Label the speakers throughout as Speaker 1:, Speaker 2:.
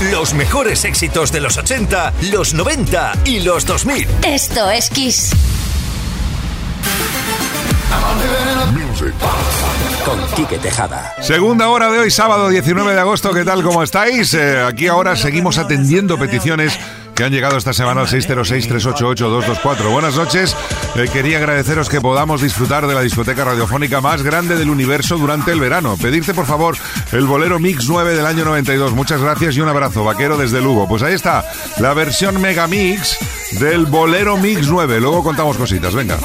Speaker 1: Los mejores éxitos de los 80, los 90 y los 2000.
Speaker 2: Esto es Kiss.
Speaker 1: Con Quique Tejada.
Speaker 3: Segunda hora de hoy, sábado 19 de agosto. ¿Qué tal? ¿Cómo estáis? Eh, aquí ahora seguimos atendiendo peticiones que han llegado esta semana al 606-388-224. Buenas noches. Eh, quería agradeceros que podamos disfrutar de la discoteca radiofónica más grande del universo durante el verano. Pedirte, por favor, el bolero Mix 9 del año 92. Muchas gracias y un abrazo, vaquero desde Lugo. Pues ahí está, la versión Mega Mix del bolero Mix 9. Luego contamos cositas. Venga.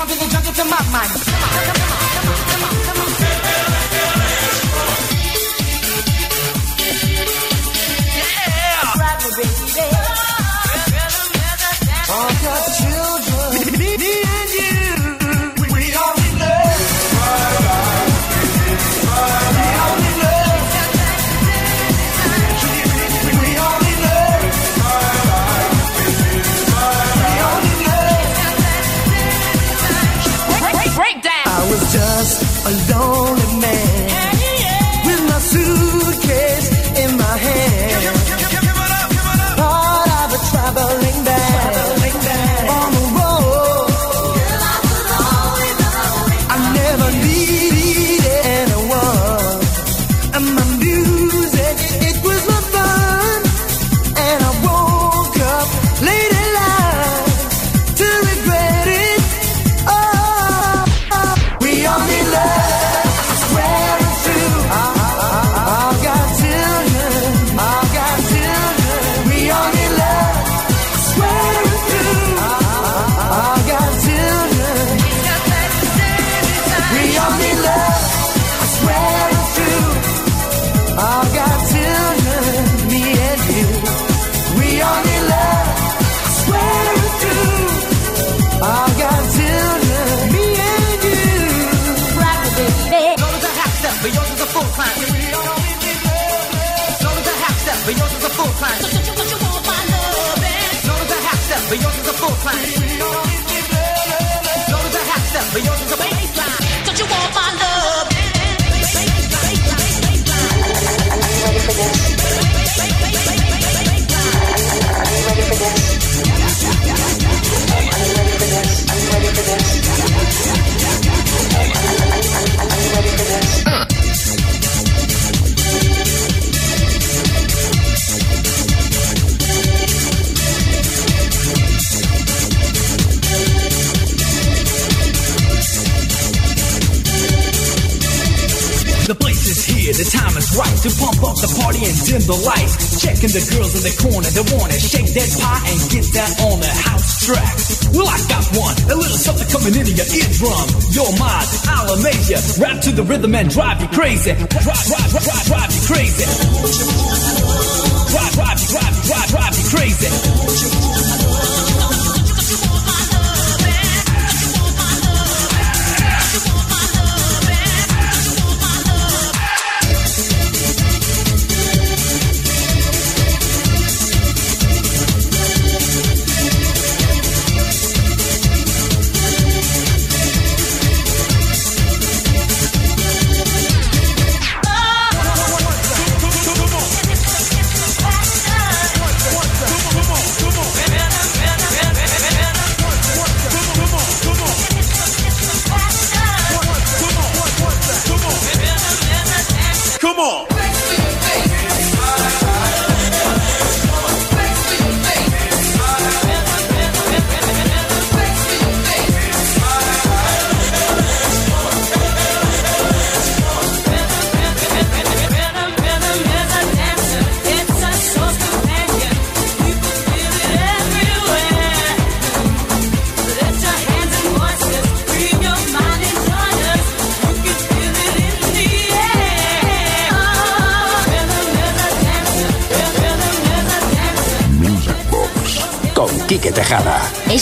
Speaker 4: To pump up the party and dim the lights. Checking the girls in the corner that wanna shake that pie and get that on the house track. Well, I got one, a little something coming into your eardrum. You're mine, I'll amaze you. Rap to the rhythm and drive you crazy. Drive, drive, drive, drive you crazy. Drive, drive, drive, drive, drive you crazy.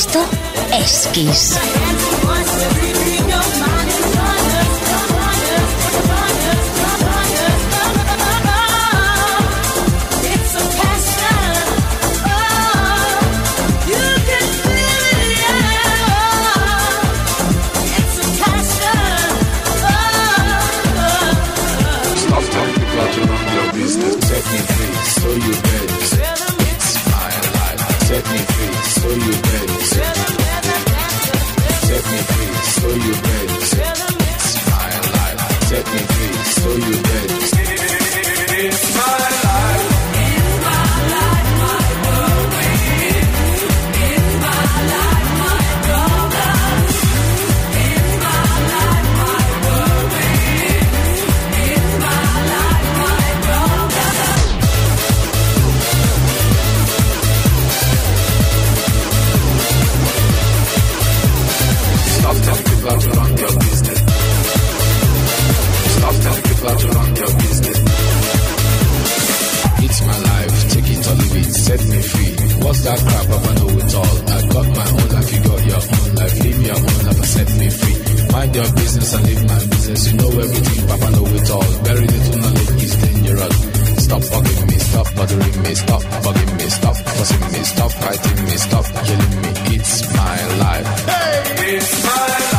Speaker 2: Esto es Kiss.
Speaker 5: Stop talking about your business. Set me free, so you bet. Set me free, so you ready. Set me free, so you ready. Life. Set me free, that crap? I know it all. I got my own life, you got your own life. Live your own life set me free. Mind your business and live my business. You know everything, Papa know it all. Very little knowledge is dangerous. Stop bugging me, stop bothering me, stop bugging me, stop fussing me, stop fighting me, stop killing me. It's my life. Hey, it's my life.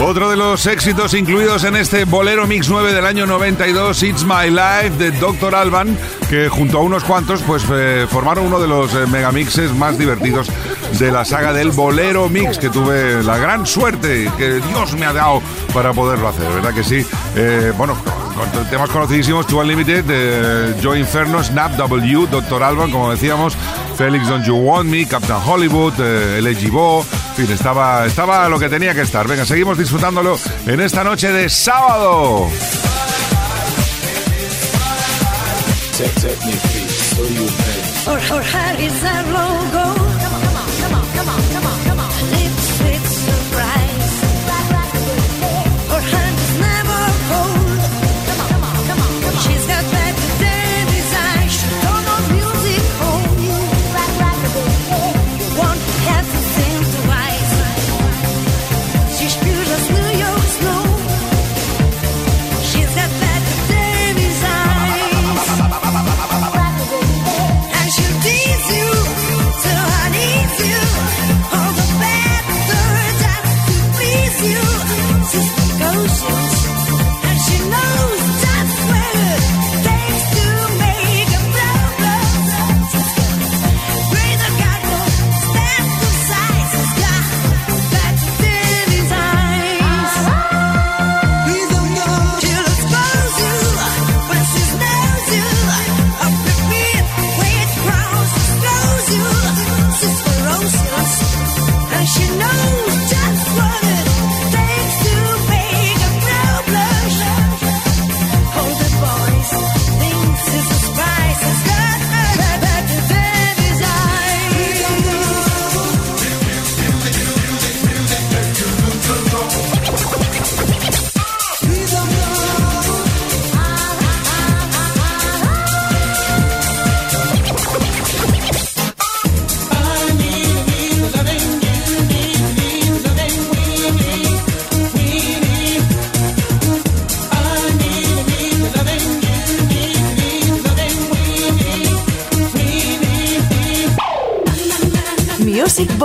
Speaker 6: Otro de los éxitos incluidos en este Bolero Mix 9 del año 92, It's My Life, de Dr. Alban, que junto a unos cuantos pues eh, formaron uno de los eh, megamixes más divertidos de la saga del Bolero Mix, que tuve la gran suerte que Dios me ha dado para poderlo hacer, ¿verdad que sí? Eh, bueno, con temas conocidísimos, Two Unlimited, eh, Joe Inferno, Snap W, Dr. Alban, como decíamos, Felix Don't You Want Me, Captain Hollywood, eh, Bo, fin, estaba, estaba lo que tenía que estar. Venga, seguimos disfrutándolo en esta noche de sábado.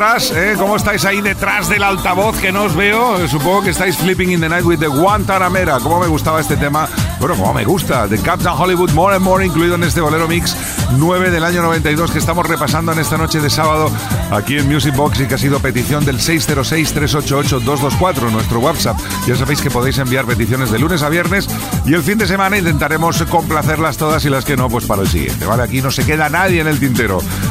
Speaker 3: Eh? ¿Cómo estáis ahí detrás del altavoz que no os veo? Supongo que estáis flipping in the night with the Guantanamera. ¿Cómo me gustaba este tema? Bueno, como me gusta. The Captain Hollywood More and More, incluido en este bolero mix 9 del año 92 que estamos repasando en esta noche de sábado aquí en Music Box y que ha sido petición del 606-388-224, nuestro WhatsApp. Ya sabéis que podéis enviar peticiones de lunes a viernes y el fin de semana intentaremos complacerlas todas y las que no, pues para el siguiente. Vale, aquí no se queda nadie en el tintero.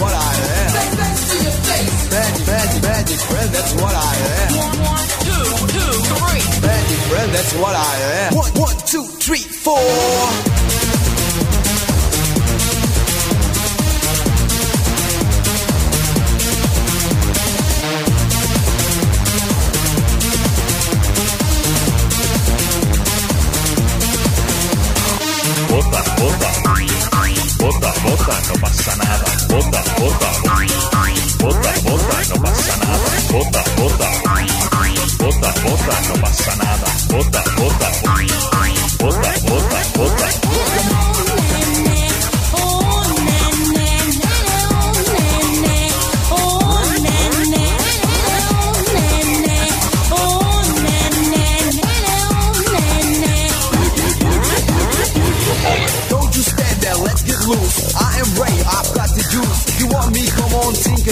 Speaker 7: what I am. Magic, magic, magic friend, that's what I am. One, one, two, two, three. Magic friend, that's what I am. One, one, two, three, four.
Speaker 8: Bota, bota, bota, bota, no pasa nada. Bota, bota, bota, bota, no pasa nada. Bota, bota, bota, bota, no pasa nada. Bota, bota, bota, bota, bota.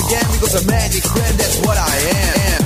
Speaker 7: Again, because a magic friend, that's what I am.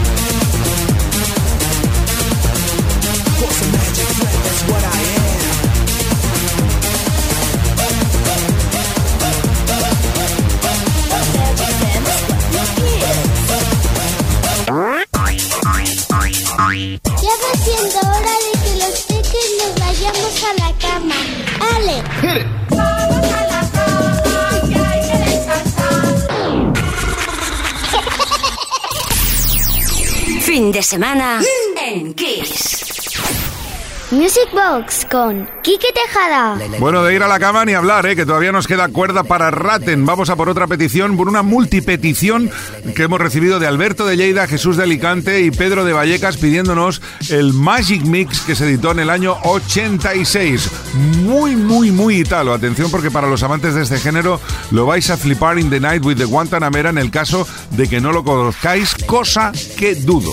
Speaker 9: De
Speaker 2: semana en Kiss.
Speaker 9: Music Box con Kike Tejada.
Speaker 3: Bueno, de ir a la cama ni hablar, ¿eh? que todavía nos queda cuerda para Raten. Vamos a por otra petición, por una multipetición que hemos recibido de Alberto de Lleida, Jesús de Alicante y Pedro de Vallecas pidiéndonos el Magic Mix que se editó en el año 86. Muy, muy, muy italo. Atención porque para los amantes de este género lo vais a flipar in the night with the Guantanamera en el caso de que no lo conozcáis, cosa que dudo.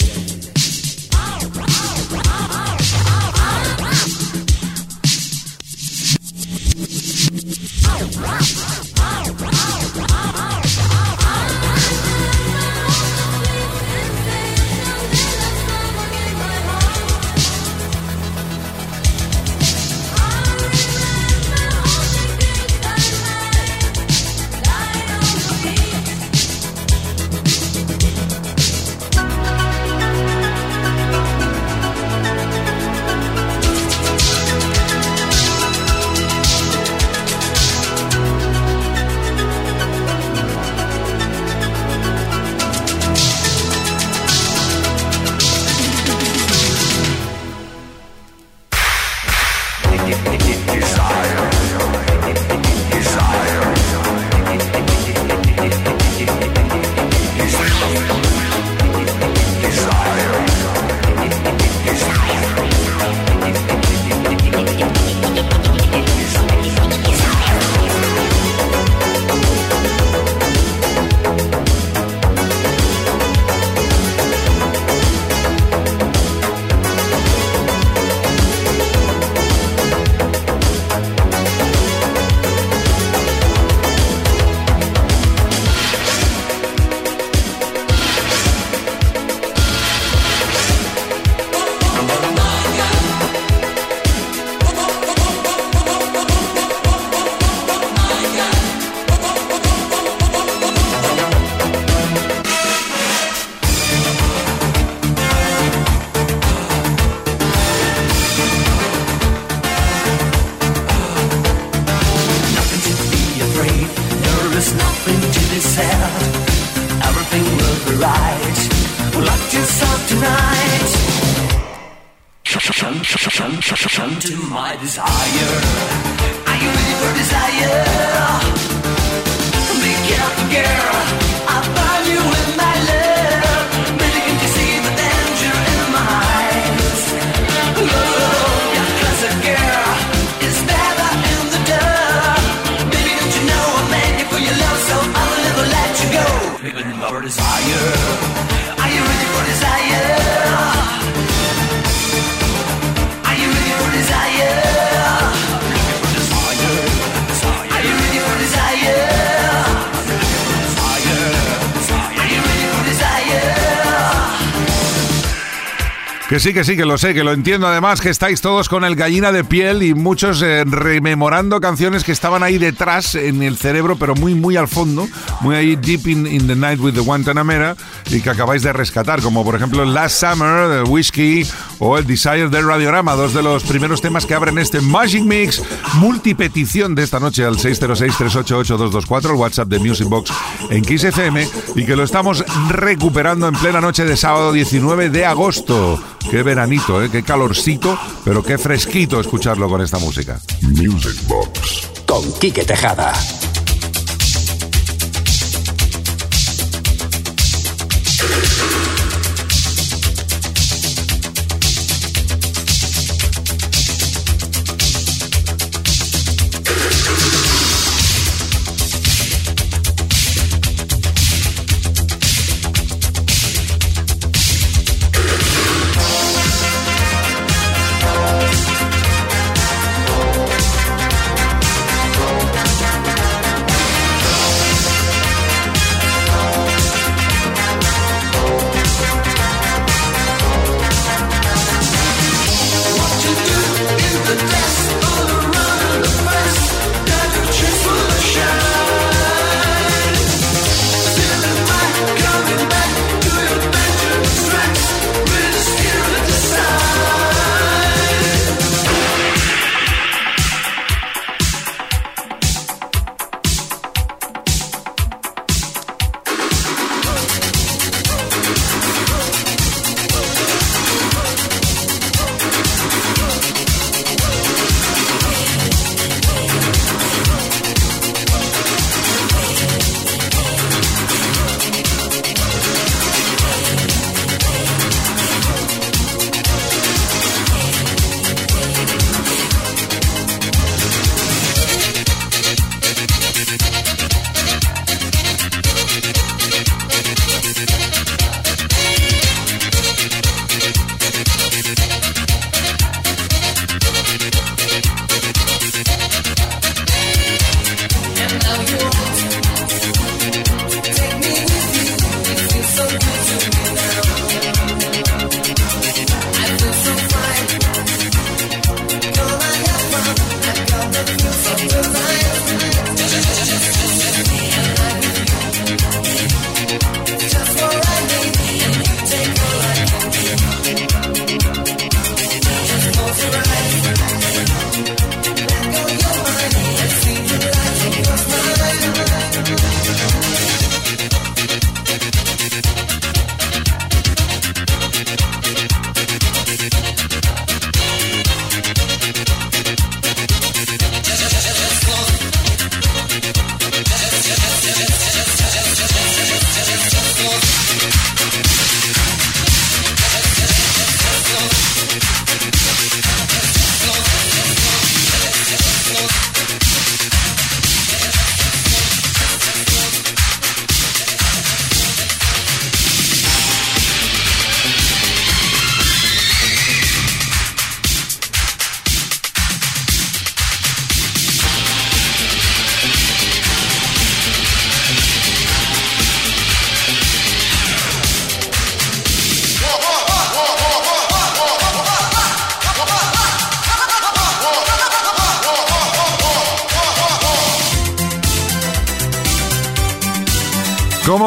Speaker 10: Sí, que sí, que lo sé, que lo entiendo. Además, que estáis todos con el gallina de piel y muchos eh, rememorando canciones que estaban ahí detrás en el cerebro, pero muy, muy al fondo, muy ahí deep in, in the night with the Guantanamera y que acabáis de rescatar, como por ejemplo Last Summer, de Whiskey o el Desire del Radiorama, dos de los primeros temas que abren este Magic Mix multipetición de esta noche al 606-388-224, el WhatsApp de Music Box en Kiss FM y que lo estamos recuperando en plena noche de sábado 19 de agosto. Qué veranito, ¿eh? qué calorcito, pero qué fresquito escucharlo con esta música.
Speaker 11: Music Box.
Speaker 12: Con Quique Tejada.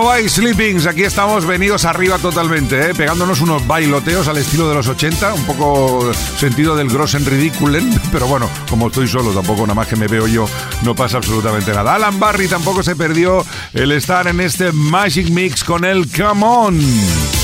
Speaker 3: ¿Cómo vais, Sleepings? Aquí estamos venidos arriba totalmente, ¿eh? pegándonos unos bailoteos al estilo de los 80, un poco sentido del grossen ridiculen, pero bueno, como estoy solo, tampoco nada más que me veo yo, no pasa absolutamente nada. Alan Barry tampoco se perdió el estar en este Magic Mix con el Come On.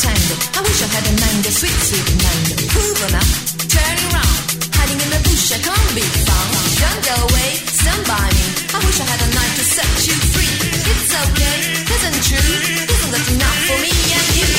Speaker 10: Tango. I wish I had a mango, sweet, sweet mango. Proven up, turning round. Hiding in the bush, I can't be found. Don't go away, stand by me. I wish I had a knife to set you free. It's okay, isn't true. Isn't that enough for me and you?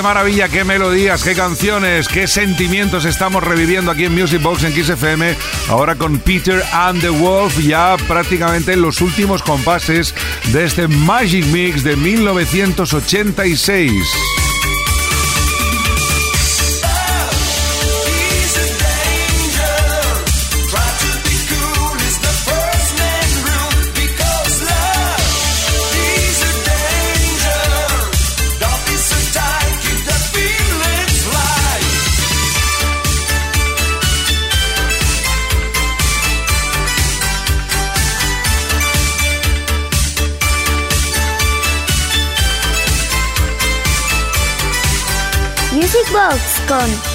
Speaker 3: Qué maravilla, qué melodías, qué canciones, qué sentimientos estamos reviviendo aquí en Music Box en Kiss FM. Ahora con Peter and the Wolf, ya prácticamente en los últimos compases de este Magic Mix de 1986.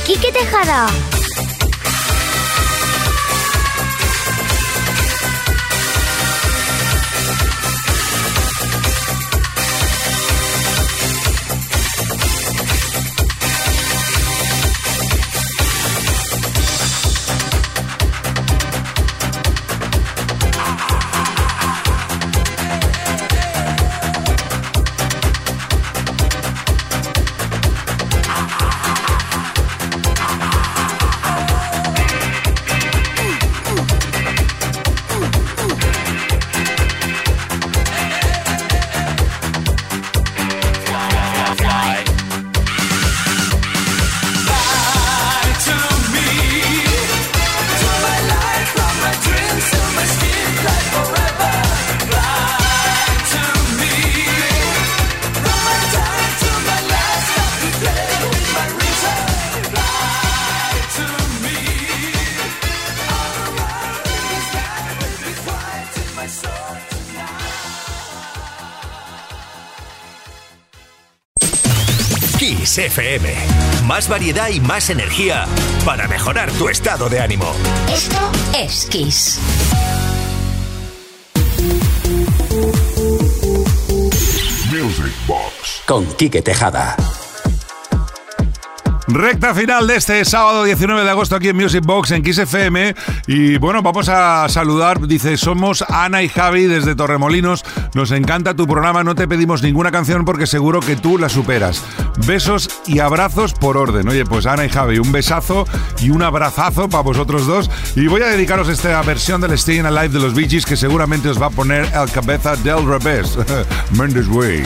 Speaker 10: Con Quique Tejada.
Speaker 1: Kiss FM. Más variedad y más energía para mejorar tu estado de ánimo.
Speaker 13: Esto es Kiss.
Speaker 11: Music Box.
Speaker 12: Con Quique Tejada.
Speaker 3: Recta final de este sábado 19 de agosto aquí en Music Box en Kiss FM y bueno, vamos a saludar, dice, somos Ana y Javi desde Torremolinos, nos encanta tu programa, no te pedimos ninguna canción porque seguro que tú la superas. Besos y abrazos por orden. Oye, pues Ana y Javi, un besazo y un abrazazo para vosotros dos y voy a dedicaros esta versión del Staying Alive de los Bee que seguramente os va a poner el cabeza del revés, Mendes Way.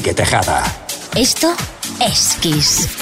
Speaker 12: Quique Tejada.
Speaker 14: Esto es Kiss.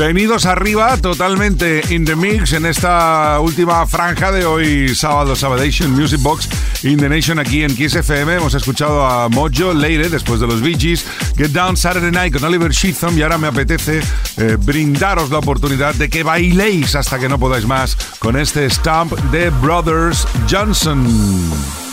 Speaker 3: Venidos arriba, totalmente in the mix en esta última franja de hoy, sábado, Sabadation Music Box in the Nation aquí en Kiss FM. Hemos escuchado a Mojo Leire después de los Bee Gees, Get Down Saturday Night con Oliver Sheatham y ahora me apetece eh, brindaros la oportunidad de que bailéis hasta que no podáis más con este stamp de Brothers Johnson.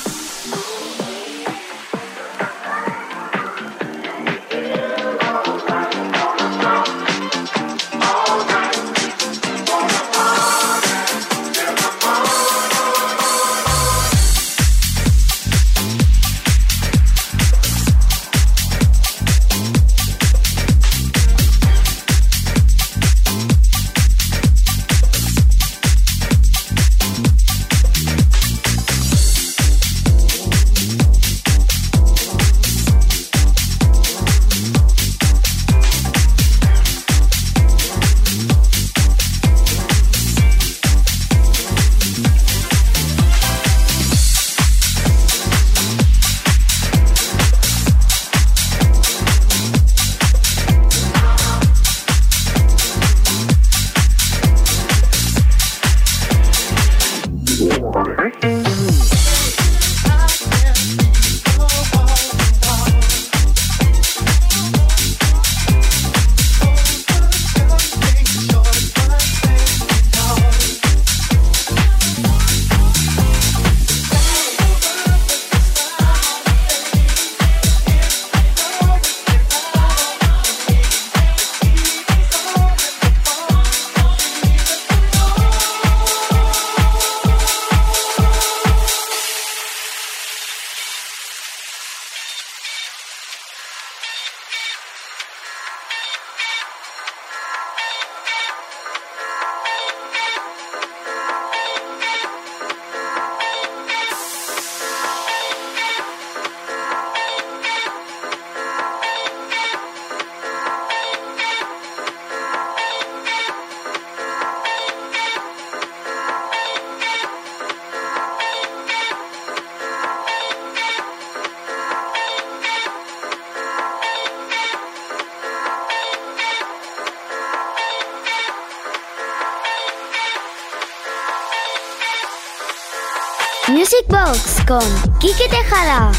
Speaker 9: Quique Tejada.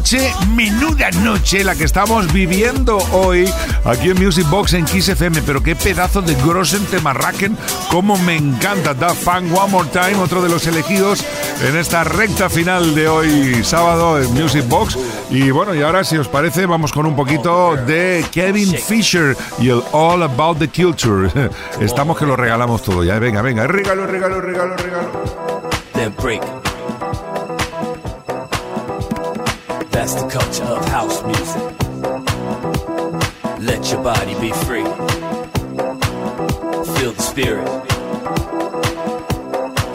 Speaker 3: Noche, menuda noche la que estamos viviendo hoy aquí en Music Box en Kiss FM. Pero qué pedazo de Grossen Temarraken, como me encanta. Da Fun One More Time, otro de los elegidos en esta recta final de hoy sábado en Music Box. Y bueno, y ahora si os parece, vamos con un poquito de Kevin Fisher y el All About the Culture. Estamos que lo regalamos todo ya. Venga, venga, regalo, regalo, regalo, regalo.
Speaker 15: break. That's the culture of house music. Let your body be free. Feel the spirit.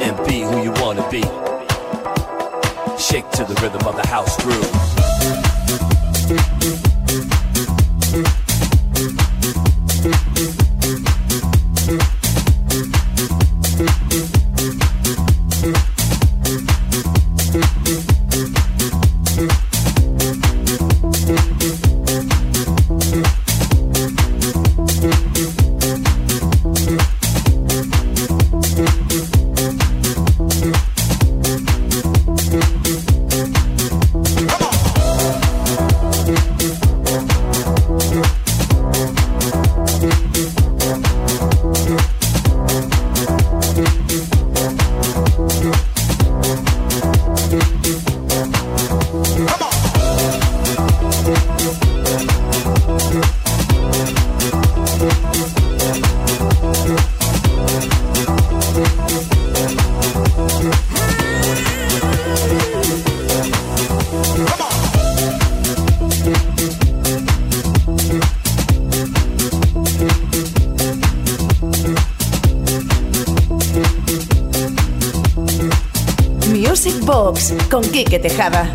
Speaker 15: And be who you want to be. Shake to the rhythm of the house groove.
Speaker 16: Quique Tejada.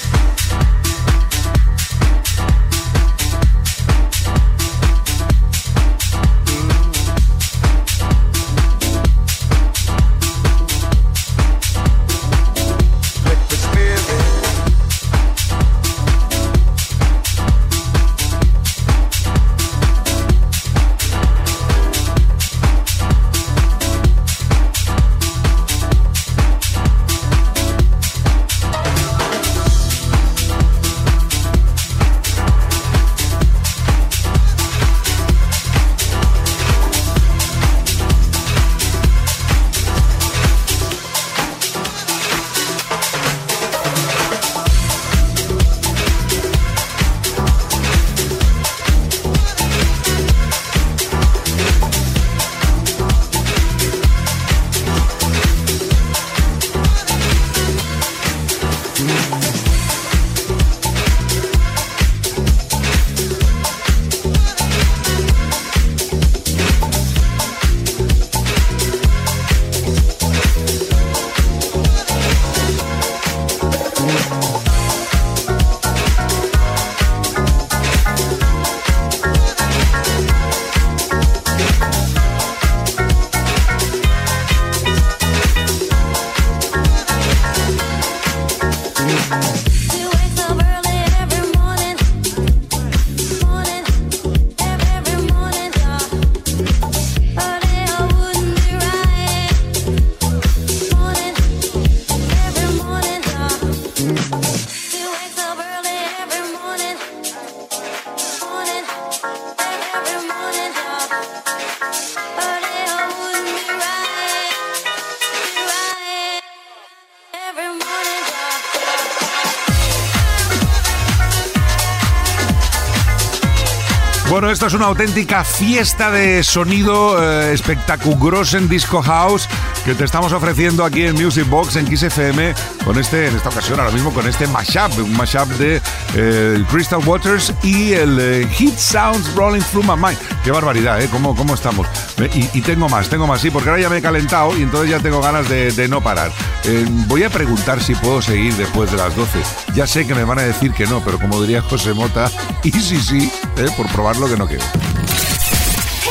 Speaker 3: Bueno, esto es una auténtica fiesta de sonido eh, espectaculoso en Disco House que te estamos ofreciendo aquí en Music Box en Kiss FM con este, en esta ocasión ahora mismo con este mashup, un mashup de eh, Crystal Waters y el eh, Hit Sounds Rolling Through My Mind. Qué barbaridad, ¿eh? ¿Cómo, cómo estamos? Y, y tengo más, tengo más, sí, porque ahora ya me he calentado y entonces ya tengo ganas de, de no parar. Eh, voy a preguntar si puedo seguir después de las 12. Ya sé que me van a decir que no, pero como diría José Mota, y sí, sí, eh, por probar lo que no quiero.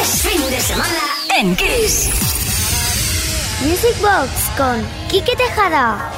Speaker 2: Es fin de semana en Kiss.
Speaker 17: Music Box con Quique Tejada.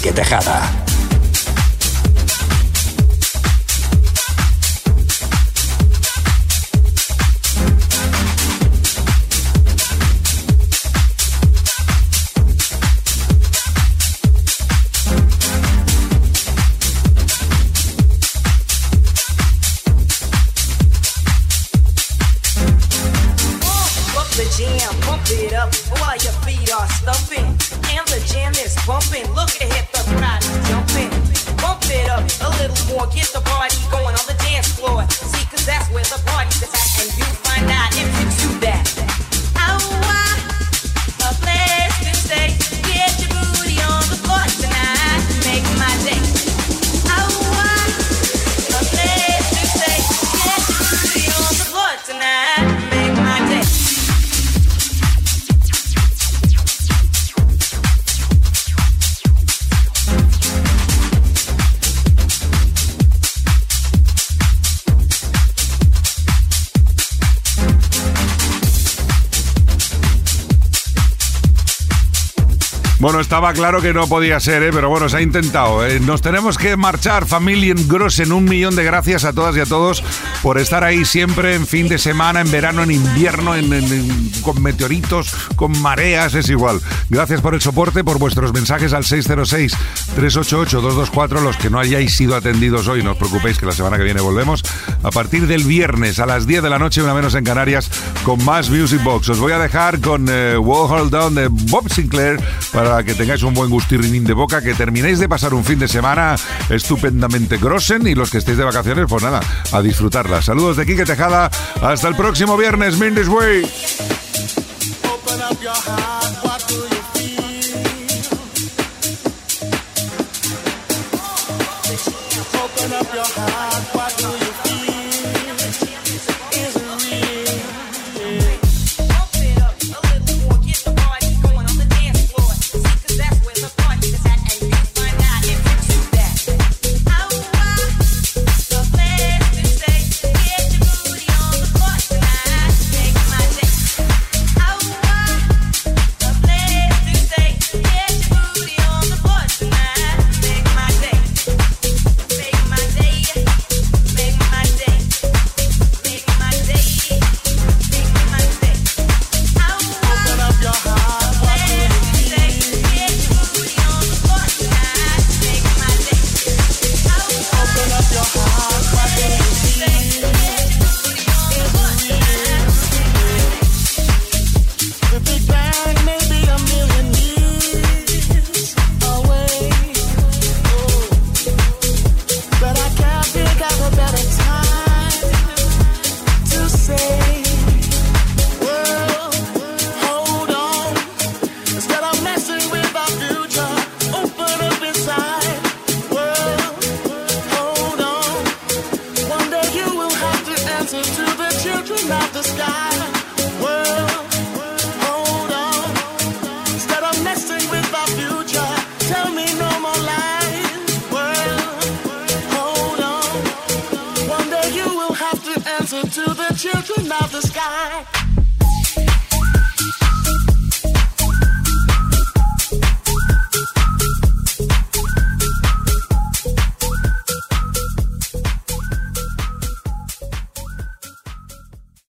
Speaker 1: Quique Tejada.
Speaker 18: Get the
Speaker 3: estaba claro que no podía ser, ¿eh? pero bueno, se ha intentado. ¿eh? Nos tenemos que marchar, familia en. Un millón de gracias a todas y a todos por estar ahí siempre en fin de semana, en verano, en invierno, con meteoritos, con mareas, es igual. Gracias por el soporte, por vuestros mensajes al 606-388-224. Los que no hayáis sido atendidos hoy, no os preocupéis que la semana que viene volvemos. A partir del viernes a las 10 de la noche, una menos en Canarias, con más Music Box. Os voy a dejar con eh, Wall Hold Down de Bob Sinclair para que tengáis un buen gustirrinín de boca, que terminéis de pasar un fin de semana estupendamente grossen y los que estéis de vacaciones, pues nada, a disfrutarla. Saludos de Quique Tejada. Hasta el próximo viernes, Mindy's Way.